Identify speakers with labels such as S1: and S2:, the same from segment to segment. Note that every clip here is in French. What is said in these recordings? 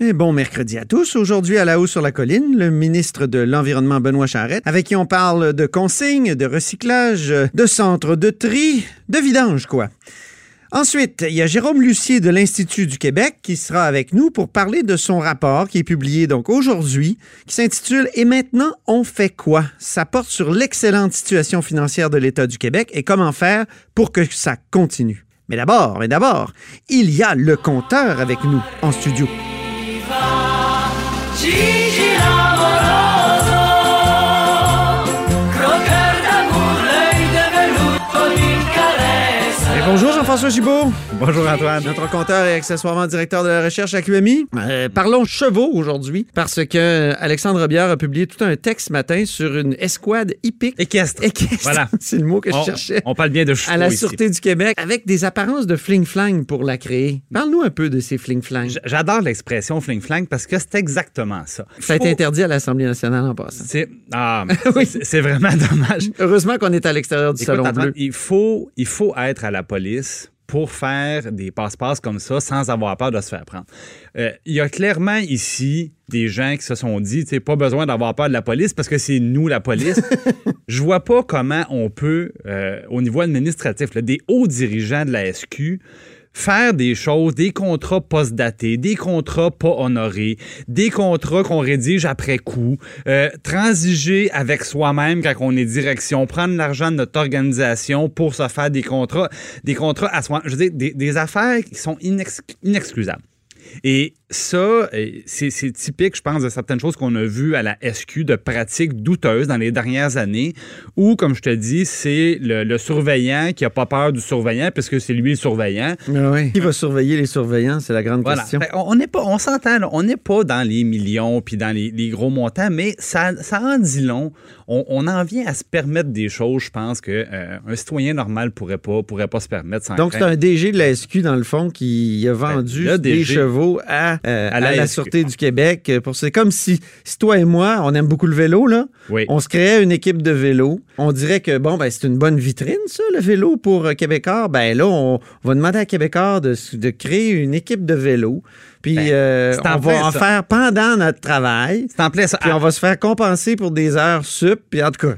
S1: Bon mercredi à tous. Aujourd'hui, à la haut sur la colline, le ministre de l'Environnement, Benoît Charette, avec qui on parle de consignes, de recyclage, de centres de tri, de vidange, quoi. Ensuite, il y a Jérôme Lucier de l'Institut du Québec qui sera avec nous pour parler de son rapport qui est publié donc aujourd'hui, qui s'intitule Et maintenant, on fait quoi? Ça porte sur l'excellente situation financière de l'État du Québec et comment faire pour que ça continue. Mais d'abord, mais d'abord, il y a le compteur avec nous en studio. Et bonjour Jean-François Gibault.
S2: Bonjour Antoine.
S1: Notre compteur et accessoirement directeur de la recherche à QMI. Euh, parlons chevaux aujourd'hui parce que Alexandre Biard a publié tout un texte ce matin sur une escouade hippique.
S2: Équestre.
S1: Équestre. Voilà. C'est le mot que je cherchais.
S2: On parle bien de chevaux
S1: À la Sûreté du Québec avec des apparences de fling-flang pour la créer. Parle-nous un peu de ces fling-flang.
S2: J'adore l'expression fling-flang parce que c'est exactement ça.
S1: Ça a été interdit à l'Assemblée nationale en passant.
S2: C'est ah, oui. c'est vraiment dommage.
S1: Heureusement qu'on est à l'extérieur du salon bleu.
S2: Il faut, il faut être à la police pour faire des passe-passe comme ça sans avoir peur de se faire prendre. Euh, il y a clairement ici des gens qui se sont dit, tu pas besoin d'avoir peur de la police parce que c'est nous la police. Je vois pas comment on peut, euh, au niveau administratif, des hauts dirigeants de la SQ, faire des choses, des contrats post-datés, des contrats pas honorés, des contrats qu'on rédige après coup, euh, transiger avec soi-même quand on est direction, prendre l'argent de notre organisation pour se faire des contrats, des contrats à soi. Je veux dire, des, affaires qui sont inexcusables. Et ça, c'est typique, je pense, de certaines choses qu'on a vues à la SQ, de pratiques douteuses dans les dernières années, où, comme je te dis, c'est le, surveillant qui n'a pas peur du surveillant, puisque c'est lui le surveillant.
S1: oui. Qui va surveiller les surveillants, c'est la grande question.
S2: on n'est pas, on s'entend, on n'est pas dans les millions puis dans les, gros montants, mais ça, ça en dit long. On, en vient à se permettre des choses, je pense, qu'un euh, un citoyen normal pourrait pas, pourrait pas se permettre.
S1: Donc, c'est un DG de la SQ, dans le fond, qui a ben, vendu des chevaux à euh, à, la, Sûreté du Québec. Euh, c'est comme si, si, toi et moi, on aime beaucoup le vélo, là. On se créait une équipe de vélo. On dirait que, bon, ben, c'est une bonne vitrine, ça, le vélo pour euh, Québécois. Ben là, on, va demander à Québécois de, de créer une équipe de vélo. Puis ben, on va en faire pendant notre travail.
S2: C'est en plein ça.
S1: Puis on va se faire compenser pour des heures sup. Puis en tout cas.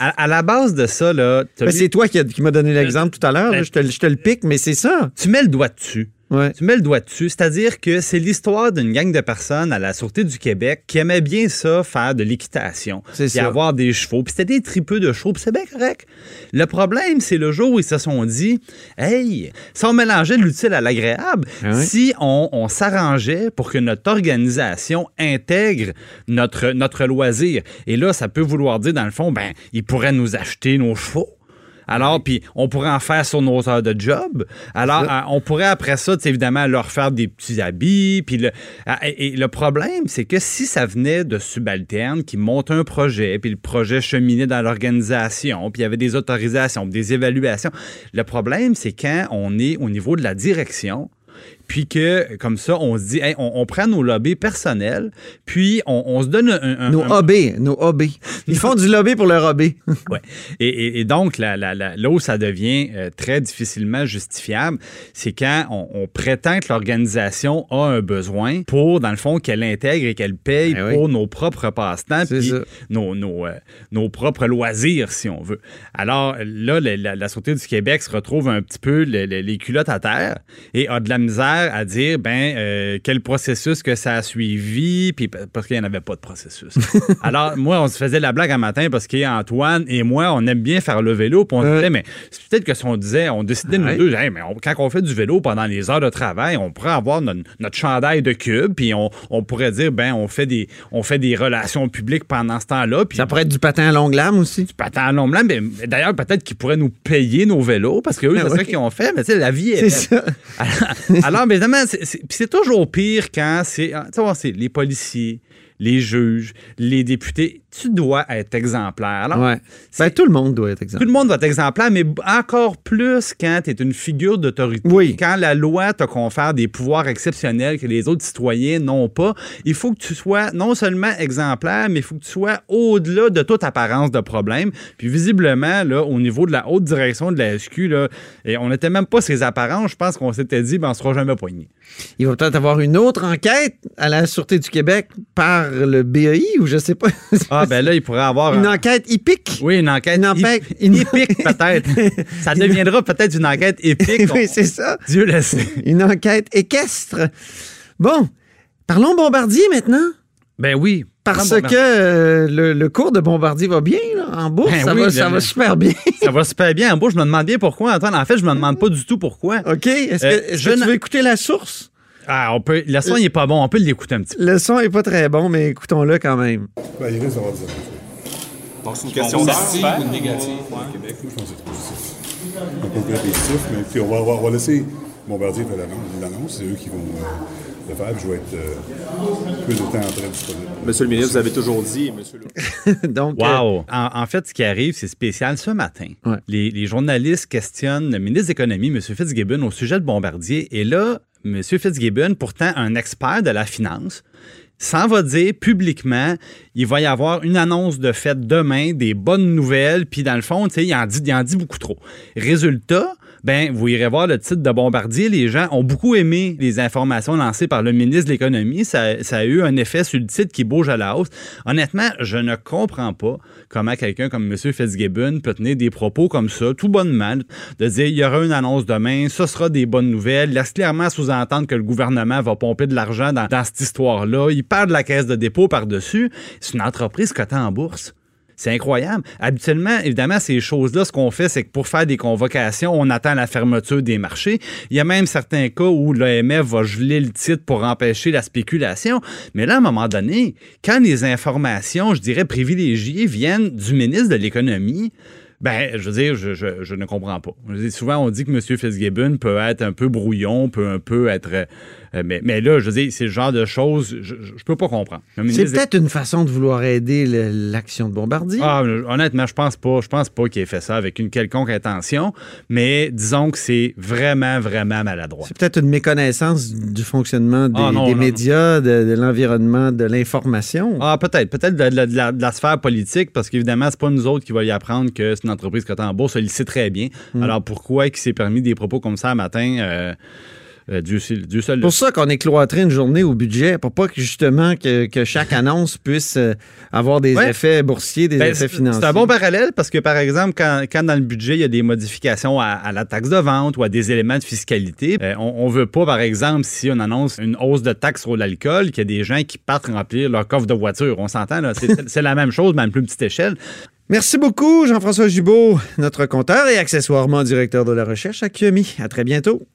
S2: à, la base de ça, là.
S1: Ben, c'est toi qui, qui m'as donné l'exemple tout à l'heure. Ben, je, te, je te le pique, mais c'est ça.
S2: Tu mets le doigt dessus. Tu mets le doigt dessus. C'est-à-dire que c'est l'histoire d'une gang de personnes à la Sûreté du Québec qui aimaient bien ça, faire de l'équitation. Puis avoir des chevaux. Puis c'était des tripeux de chevaux. Puis c'est bien correct. Le problème, c'est le jour où ils se sont dit Hey, si on mélangeait l'utile à l'agréable, ah si on, s'arrangeait pour que notre organisation intègre notre, notre loisir. Et là, ça peut vouloir dire, dans le fond, ben, ils pourraient nous acheter nos chevaux. Alors, puis on pourrait en faire sur nos heures de job. Alors, euh, on pourrait après ça, évidemment, leur faire des petits habits. Puis le, ah, et, le problème, c'est que si ça venait de subalternes qui montent un projet, puis le projet cheminait dans l'organisation, puis il y avait des autorisations, des évaluations, le problème, c'est quand on est au niveau de la direction, puis que, comme ça, on se dit, on, prend nos lobbies personnels, puis on, se donne un...
S1: nos hobbies, nos hobbies. Ils font du lobby pour leur hobby.
S2: oui. Et, donc, là, où ça devient euh, très difficilement justifiable, c'est quand on, prétend que l'organisation a un besoin pour, dans le fond, qu'elle intègre et qu'elle paye ben pour nos propres passe-temps, puis nos, nos, euh, nos, propres loisirs, si on veut. Alors là, la, la, Sûreté du Québec se retrouve un petit peu les culottes à terre et a de la misère à dire ben euh, quel processus que ça a suivi, puis parce qu'il n'y en avait pas de processus. Alors, moi, on se faisait la blague un matin parce qu'Antoine et moi, on aime bien faire le vélo, puis on se disait, mais c'est peut-être que si on disait, on décidait nous deux, mais quand on fait du vélo pendant les heures de travail, on pourrait avoir notre, chandail de cube, puis on, pourrait dire, ben, on fait des, on fait des relations publiques pendant ce temps-là.
S1: Ça pourrait être du patin à longue lame aussi.
S2: Du patin à longue lame, mais d'ailleurs, peut-être qu'ils pourraient nous payer nos vélos, parce que eux, ben c'est ça qu'ils ont fait, mais tu sais, la vie est.
S1: C'est ça.
S2: Alors, évidemment, c'est toujours pire quand c'est ah, les policiers, les juges, les députés, tu dois être exemplaire. Alors,
S1: ouais. Ben, tout le monde doit être exemplaire.
S2: Tout le monde doit être exemplaire, mais encore plus quand tu es une figure d'autorité.
S1: Oui.
S2: Quand la loi te confère des pouvoirs exceptionnels que les autres citoyens n'ont pas, il faut que tu sois non seulement exemplaire, mais il faut que tu sois au-delà de toute apparence de problème. Puis visiblement, là, au niveau de la haute direction de la SQ, là, et on n'était même pas ces apparences. Je pense qu'on s'était dit, ben, on ne sera jamais poigné.
S1: Il va peut-être avoir une autre enquête à la Sûreté du Québec par le BEI ou je sais pas.
S2: Ah, ben là, il pourrait avoir.
S1: Une enquête hippique.
S2: Oui, une enquête une... épique, peut-être. ça deviendra peut-être une enquête épique.
S1: oui, c'est ça.
S2: Dieu le sait.
S1: Une enquête équestre. Bon, parlons Bombardier maintenant.
S2: Ben oui.
S1: Parce que euh, le, cours de Bombardier va bien en bourse. Ben ça, va, ça va, super bien.
S2: ça va super bien en bourse. Je me demande bien pourquoi, Antoine. En fait, je me demande pas du tout pourquoi.
S1: OK. Est-ce que, euh, tu veux écouter la source?
S2: Ah, on peut. Le son, il n'est pas bon. On peut l'écouter un petit peu.
S1: Le son n'est pas très bon, mais écoutons-le quand même.
S3: Ben, il risque d'avoir
S4: Donc, c'est une question ou négative Québec? Je pense que c'est
S3: positif. Un peu positif, mais puis on va, on va laisser Bombardier faire l'annonce. C'est eux qui vont. Euh, le faire. Je vais être euh, plus de temps après disponible.
S4: Monsieur le ministre, vous avez toujours dit, monsieur
S2: le... Donc, wow. Euh, en, fait, ce qui arrive, c'est spécial. Ce matin, les, les, journalistes questionnent le ministre de l'Économie, M. Fitzgibbon, au sujet de Bombardier. Et là, M. Fitzgibbon, pourtant un expert de la finance, s'en va dire publiquement, il va y avoir une annonce de fête demain, des bonnes nouvelles, puis dans le fond, il en, dit, il en dit beaucoup trop. Résultat, ben vous irez voir le titre de Bombardier. Les gens ont beaucoup aimé les informations lancées par le ministre de l'Économie. Ça, a eu un effet sur le titre qui bouge à la hausse. Honnêtement, je ne comprends pas comment quelqu'un comme M. Fitzgibbon peut tenir des propos comme ça, tout bonnement, de dire il y aura une annonce demain, ce sera des bonnes nouvelles, laisse clairement sous-entendre que le gouvernement va pomper de l'argent dans, cette histoire-là. Il parle de la caisse de dépôt par-dessus. C'est une entreprise cotée en bourse. C'est incroyable. Habituellement, évidemment, ces choses-là, ce qu'on fait, c'est que pour faire des convocations, on attend la fermeture des marchés. Il y a même certains cas où l'OMF va geler le titre pour empêcher la spéculation. Mais là, à un moment donné, quand les informations, je dirais, privilégiées viennent du ministre de l'Économie, ben, je veux dire, je, ne comprends pas. souvent, on dit que M. Fitzgibbon peut être un peu brouillon, peut un peu être euh, mais, là, je veux dire, c'est le genre de choses, je, je peux pas comprendre.
S1: C'est peut-être une façon de vouloir aider l'action de Bombardier.
S2: Ah, honnêtement, je pense pas. Je pense pas qu'il ait fait ça avec une quelconque intention, mais disons que c'est vraiment, vraiment maladroit.
S1: C'est peut-être une méconnaissance du fonctionnement des, ah, médias, de, l'environnement, de l'information.
S2: Ah, peut-être. Peut-être de, la, sphère politique, parce qu'évidemment, c'est pas nous autres qui va y apprendre que c'est une entreprise cotée en bourse. Il le sait très bien. Hmm. Alors pourquoi il s'est permis des propos comme ça un matin? Euh, euh, Dieu, seul.
S1: pour ça qu'on est cloîtré une journée au budget, pour pas que justement que, chaque annonce puisse euh, avoir des effets boursiers, des ben, effets financiers.
S2: C'est un bon parallèle parce que, par exemple, quand, dans le budget, il y a des modifications à, la taxe de vente ou à des éléments de fiscalité, euh, on, ne veut pas, par exemple, si on annonce une hausse de taxe sur l'alcool, qu'il y a des gens qui partent remplir leur coffre de voiture. On s'entend, c'est la même chose, mais à une plus petite échelle.
S1: Merci beaucoup, Jean-François Jubault, notre compteur et accessoirement directeur de la recherche à QMI. À très bientôt.